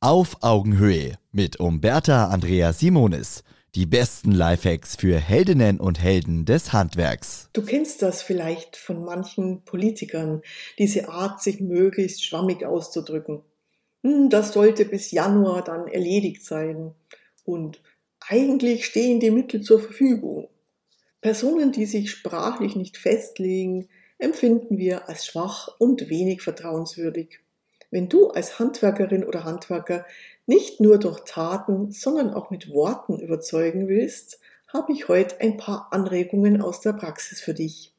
Auf Augenhöhe mit Umberta Andrea Simonis. Die besten Lifehacks für Heldinnen und Helden des Handwerks. Du kennst das vielleicht von manchen Politikern, diese Art, sich möglichst schwammig auszudrücken. Hm, das sollte bis Januar dann erledigt sein. Und eigentlich stehen die Mittel zur Verfügung. Personen, die sich sprachlich nicht festlegen, empfinden wir als schwach und wenig vertrauenswürdig. Wenn du als Handwerkerin oder Handwerker nicht nur durch Taten, sondern auch mit Worten überzeugen willst, habe ich heute ein paar Anregungen aus der Praxis für dich.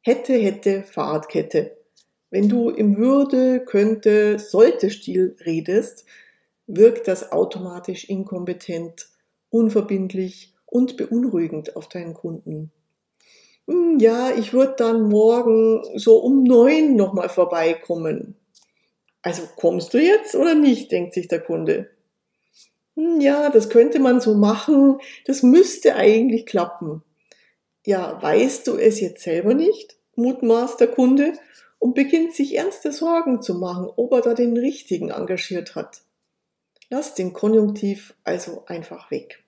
Hätte, hätte, Fahrradkette. Wenn du im Würde, könnte, sollte Stil redest, wirkt das automatisch inkompetent, unverbindlich und beunruhigend auf deinen Kunden. Hm, ja, ich würde dann morgen so um neun nochmal vorbeikommen. Also kommst du jetzt oder nicht, denkt sich der Kunde. Hm, ja, das könnte man so machen, das müsste eigentlich klappen. Ja, weißt du es jetzt selber nicht? mutmaßt der Kunde und beginnt sich ernste Sorgen zu machen, ob er da den richtigen engagiert hat. Lass den Konjunktiv also einfach weg.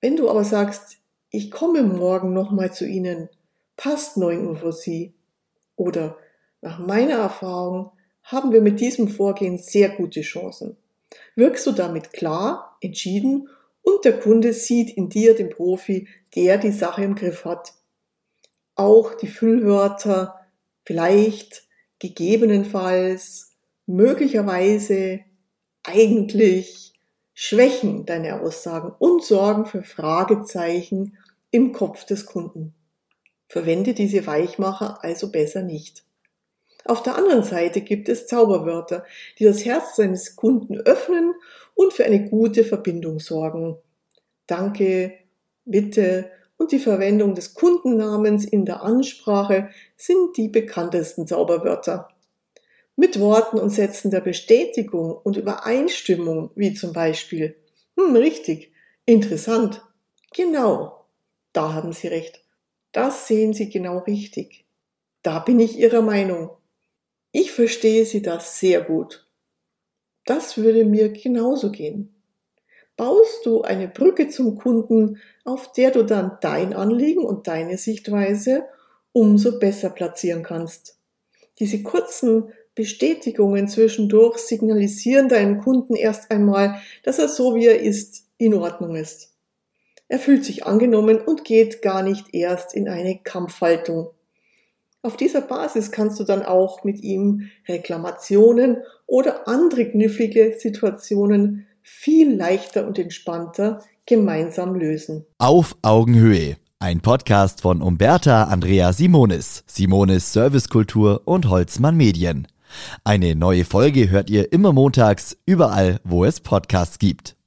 Wenn du aber sagst, ich komme morgen nochmal zu Ihnen, passt 9 Uhr für Sie. Oder nach meiner Erfahrung haben wir mit diesem Vorgehen sehr gute Chancen. Wirkst du damit klar, entschieden und der Kunde sieht in dir den Profi, der die Sache im Griff hat. Auch die Füllwörter vielleicht, gegebenenfalls, möglicherweise, eigentlich schwächen deine Aussagen und sorgen für Fragezeichen im Kopf des Kunden. Verwende diese Weichmacher also besser nicht. Auf der anderen Seite gibt es Zauberwörter, die das Herz seines Kunden öffnen und für eine gute Verbindung sorgen. Danke, bitte und die Verwendung des Kundennamens in der Ansprache sind die bekanntesten Zauberwörter. Mit Worten und Sätzen der Bestätigung und Übereinstimmung, wie zum Beispiel, hm, richtig, interessant, genau, da haben Sie recht, das sehen Sie genau richtig. Da bin ich Ihrer Meinung. Ich verstehe Sie das sehr gut. Das würde mir genauso gehen. Baust du eine Brücke zum Kunden, auf der du dann dein Anliegen und deine Sichtweise umso besser platzieren kannst. Diese kurzen Bestätigungen zwischendurch signalisieren deinem Kunden erst einmal, dass er so wie er ist in Ordnung ist. Er fühlt sich angenommen und geht gar nicht erst in eine Kampfhaltung. Auf dieser Basis kannst du dann auch mit ihm Reklamationen oder andere knifflige Situationen viel leichter und entspannter gemeinsam lösen. Auf Augenhöhe. Ein Podcast von Umberta Andrea Simonis, Simonis Servicekultur und Holzmann Medien. Eine neue Folge hört ihr immer montags, überall, wo es Podcasts gibt.